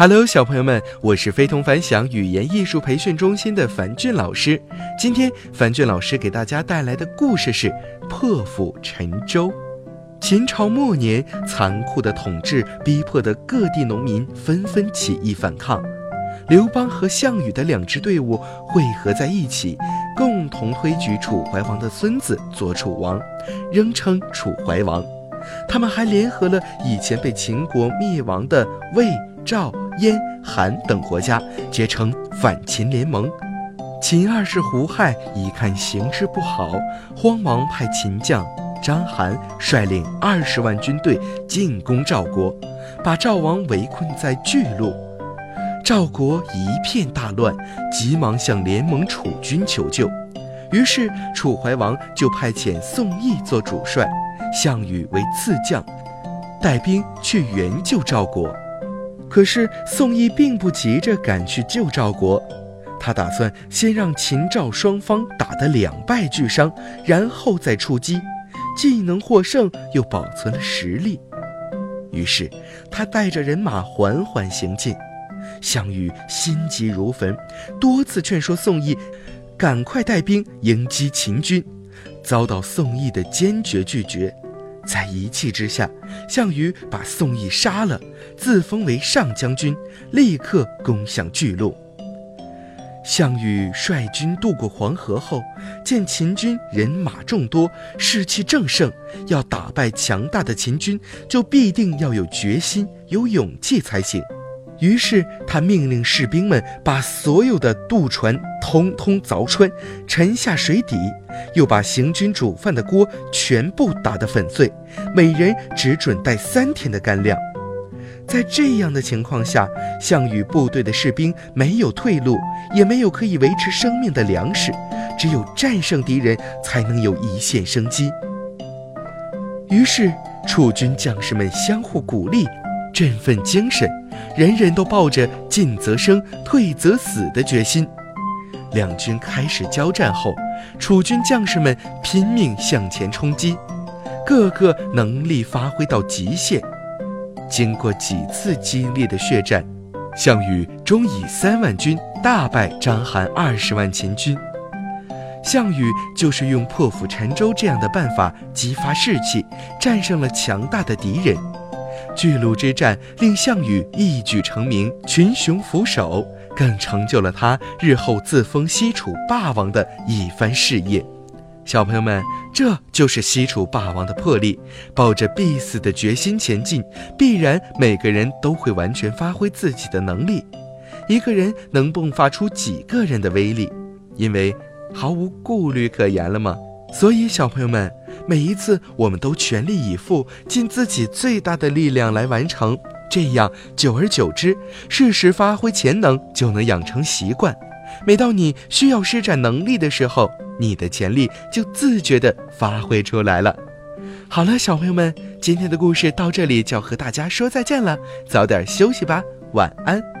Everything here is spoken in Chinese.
Hello，小朋友们，我是非同凡响语言艺术培训中心的樊俊老师。今天，樊俊老师给大家带来的故事是《破釜沉舟》。秦朝末年，残酷的统治逼迫的各地农民纷纷起义反抗，刘邦和项羽的两支队伍汇合在一起，共同推举楚怀王的孙子做楚王，仍称楚怀王。他们还联合了以前被秦国灭亡的魏、赵。燕、韩等国家结成反秦联盟。秦二世胡亥一看形势不好，慌忙派秦将章邯率领二十万军队进攻赵国，把赵王围困在巨鹿。赵国一片大乱，急忙向联盟楚军求救。于是楚怀王就派遣宋义做主帅，项羽为次将，带兵去援救赵国。可是宋义并不急着赶去救赵国，他打算先让秦赵双方打得两败俱伤，然后再出击，既能获胜，又保存了实力。于是他带着人马缓缓行进，项羽心急如焚，多次劝说宋义赶快带兵迎击秦军，遭到宋义的坚决拒绝。在一气之下，项羽把宋义杀了，自封为上将军，立刻攻向巨鹿。项羽率军渡过黄河后，见秦军人马众多，士气正盛，要打败强大的秦军，就必定要有决心、有勇气才行。于是他命令士兵们把所有的渡船通通凿穿，沉下水底，又把行军煮饭的锅全部打得粉碎，每人只准带三天的干粮。在这样的情况下，项羽部队的士兵没有退路，也没有可以维持生命的粮食，只有战胜敌人才能有一线生机。于是楚军将士们相互鼓励，振奋精神。人人都抱着进则生，退则死的决心。两军开始交战后，楚军将士们拼命向前冲击，个个能力发挥到极限。经过几次激烈的血战，项羽终以三万军大败章邯二十万秦军。项羽就是用破釜沉舟这样的办法激发士气，战胜了强大的敌人。巨鹿之战令项羽一举成名，群雄俯首，更成就了他日后自封西楚霸王的一番事业。小朋友们，这就是西楚霸王的魄力，抱着必死的决心前进，必然每个人都会完全发挥自己的能力。一个人能迸发出几个人的威力？因为毫无顾虑可言了吗？所以，小朋友们。每一次，我们都全力以赴，尽自己最大的力量来完成。这样，久而久之，适时发挥潜能就能养成习惯。每到你需要施展能力的时候，你的潜力就自觉地发挥出来了。好了，小朋友们，今天的故事到这里就要和大家说再见了，早点休息吧，晚安。